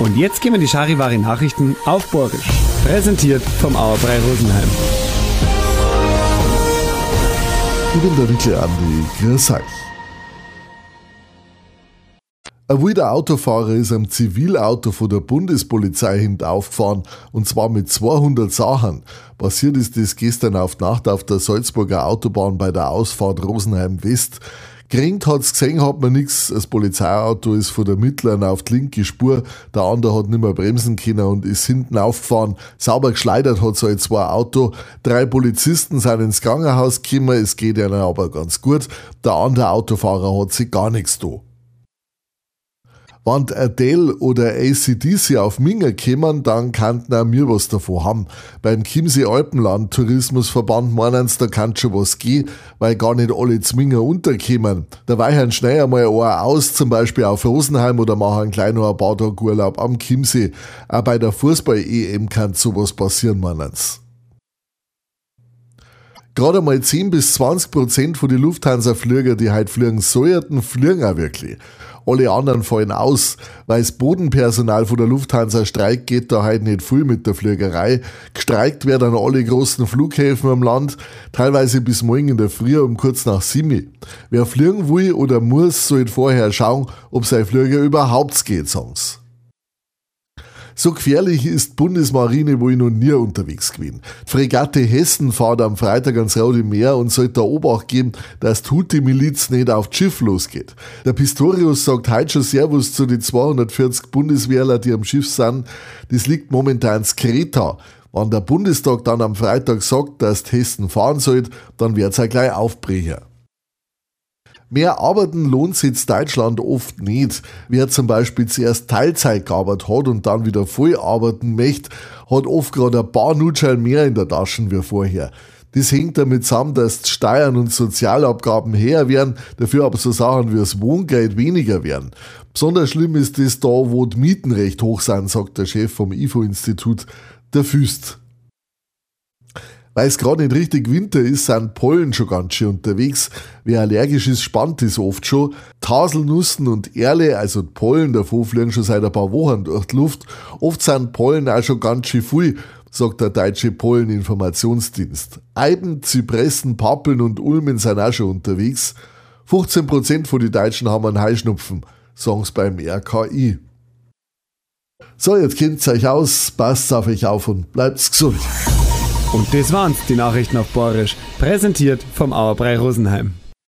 Und jetzt gehen wir die Charivari Nachrichten auf Borgisch. Präsentiert vom Auerbrei Rosenheim. Der Rickle Andi. Grüß euch. Ein wilder Autofahrer ist am Zivilauto von der Bundespolizei hinten aufgefahren und zwar mit 200 Sachen. Passiert ist das gestern auf Nacht auf der Salzburger Autobahn bei der Ausfahrt Rosenheim West. Geringt hat's gesehen, hat man nix. Das Polizeiauto ist von der mittleren auf die linke Spur. Der andere hat nicht mehr bremsen können und ist hinten aufgefahren. Sauber geschleudert hat so ein zwei Auto. Drei Polizisten sind ins Krankenhaus gekommen. Es geht ihnen aber ganz gut. Der andere Autofahrer hat sich gar nichts da. Wenn Adele oder ACDC auf Minger kommen, dann könnten auch wir was davon haben. Beim Chiemsee Alpenland Tourismusverband meinen sie, da kann schon was gehen, weil gar nicht alle Zminger unterkommen. Da weichen schnell einmal ein aus, zum Beispiel auf Rosenheim oder machen einen kleinen ein paar Tage Urlaub am Chiemsee. Auch bei der Fußball-EM kann sowas passieren, meinen sie. Gerade mal 10 bis 20 Prozent von den Lufthansa-Flüger, die heute fliegen sollten, fliegen auch wirklich. Alle anderen fallen aus, weil das Bodenpersonal von der Lufthansa streikt, geht da heute nicht viel mit der Fliegerei. Gestreikt werden an alle großen Flughäfen am Land, teilweise bis morgen in der Früh um kurz nach sieben. Wer fliegen will oder muss, sollte vorher schauen, ob sein Flieger überhaupt geht, sie. So gefährlich ist Bundesmarine wohl noch nie unterwegs gewesen. Die Fregatte Hessen fährt am Freitag ans Rote Meer und sollte da Obacht geben, dass die Houthi-Miliz nicht auf das Schiff losgeht. Der Pistorius sagt heute schon Servus zu den 240 Bundeswehrler, die am Schiff sind. Das liegt momentan in Kreta. Wenn der Bundestag dann am Freitag sagt, dass Hessen fahren sollte, dann wird's ja gleich aufbrechen. Mehr Arbeiten lohnt sich in Deutschland oft nicht. Wer zum Beispiel zuerst Teilzeit gearbeitet hat und dann wieder voll arbeiten möchte, hat oft gerade ein paar Nutschel mehr in der Tasche wie vorher. Das hängt damit zusammen, dass Steuern und Sozialabgaben höher werden, dafür aber so Sachen wie das Wohngeld weniger werden. Besonders schlimm ist das da, wo die Mieten recht hoch sind, sagt der Chef vom IFO-Institut, der Füst. Weil es gerade nicht richtig Winter ist, sind Pollen schon ganz schön unterwegs. Wer allergisch ist, spannt das oft schon. Taselnussen und Erle, also Pollen davon, fliegen schon seit ein paar Wochen durch die Luft. Oft sind Pollen auch schon ganz schön viel, sagt der deutsche Polleninformationsdienst. Eiben, Zypressen, Pappeln und Ulmen sind auch schon unterwegs. 15% von den Deutschen haben einen Heuschnupfen, sagen sie beim RKI. So, jetzt kennt's euch aus, passt auf euch auf und bleibt's gesund. Und das waren's, die Nachrichten auf Borisch. Präsentiert vom Auerbrei Rosenheim.